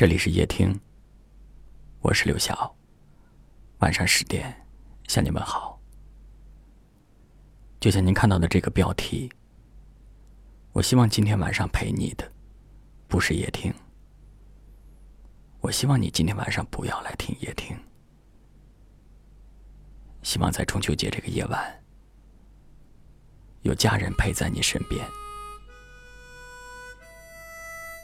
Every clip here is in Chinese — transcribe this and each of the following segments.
这里是夜听，我是刘晓。晚上十点向你们好。就像您看到的这个标题，我希望今天晚上陪你的不是夜听。我希望你今天晚上不要来听夜听。希望在中秋节这个夜晚，有家人陪在你身边。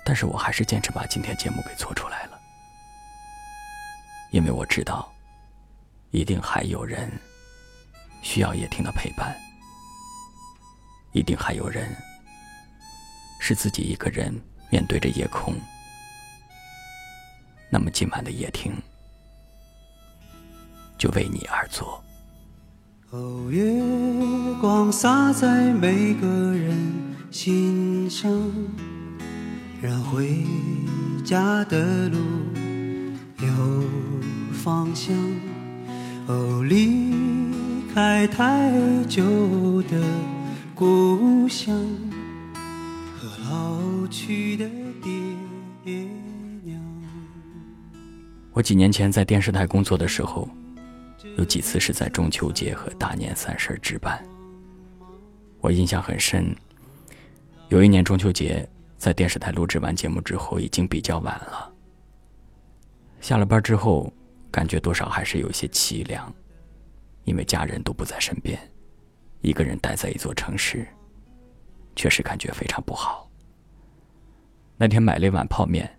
但是我还是坚持把今天节目给做出来了，因为我知道，一定还有人需要夜听的陪伴，一定还有人是自己一个人面对着夜空。那么今晚的夜听就为你而做。哦，月光洒在每个人心上。让回家的路有方向。哦，离开太久的故乡和老去的爹娘。我几年前在电视台工作的时候，有几次是在中秋节和大年三十值班。我印象很深，有一年中秋节。在电视台录制完节目之后，已经比较晚了。下了班之后，感觉多少还是有些凄凉，因为家人都不在身边，一个人待在一座城市，确实感觉非常不好。那天买了一碗泡面，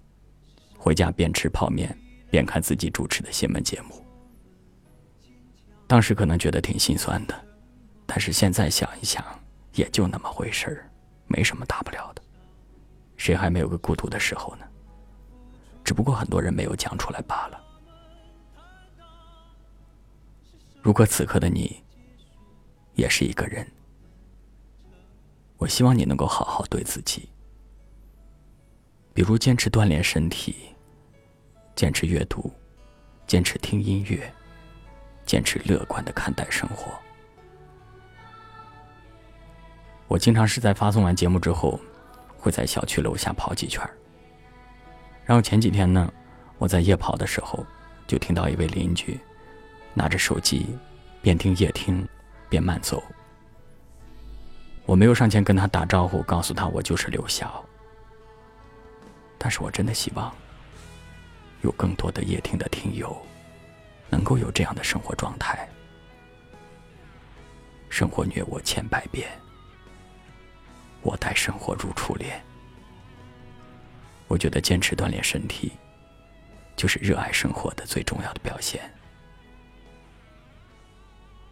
回家边吃泡面边看自己主持的新闻节目。当时可能觉得挺心酸的，但是现在想一想，也就那么回事儿，没什么大不了的。谁还没有个孤独的时候呢？只不过很多人没有讲出来罢了。如果此刻的你也是一个人，我希望你能够好好对自己，比如坚持锻炼身体，坚持阅读，坚持听音乐，坚持乐观的看待生活。我经常是在发送完节目之后。会在小区楼下跑几圈然后前几天呢，我在夜跑的时候，就听到一位邻居拿着手机，边听夜听，边慢走。我没有上前跟他打招呼，告诉他我就是刘晓。但是我真的希望有更多的夜听的听友，能够有这样的生活状态。生活虐我千百遍。我待生活如初恋。我觉得坚持锻炼身体，就是热爱生活的最重要的表现。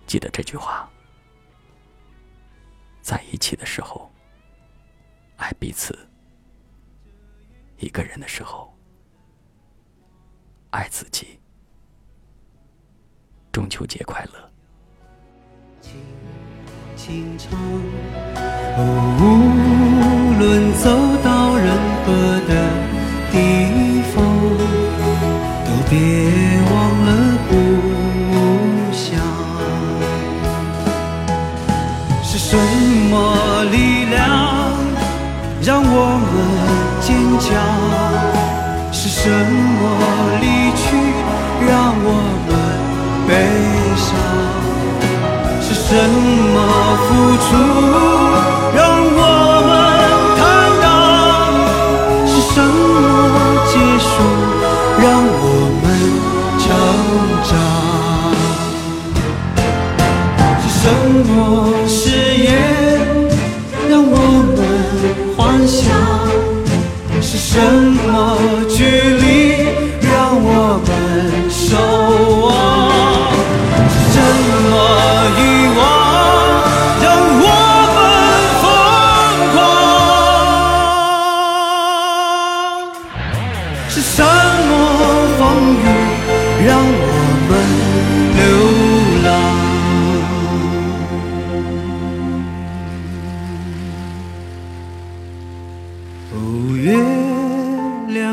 记得这句话：在一起的时候，爱彼此；一个人的时候，爱自己。中秋节快乐！轻唱，无论走到任何的地方，都别忘了故乡。是什么力量让我们坚强？是什么离去让我们悲伤？是什么付出想？是什么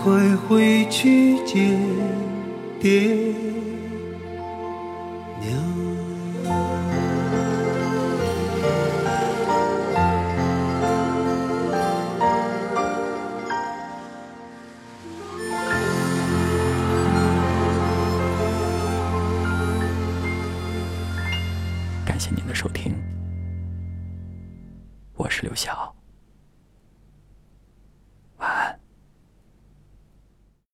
快回去见爹娘。感谢您的收听，我是刘晓。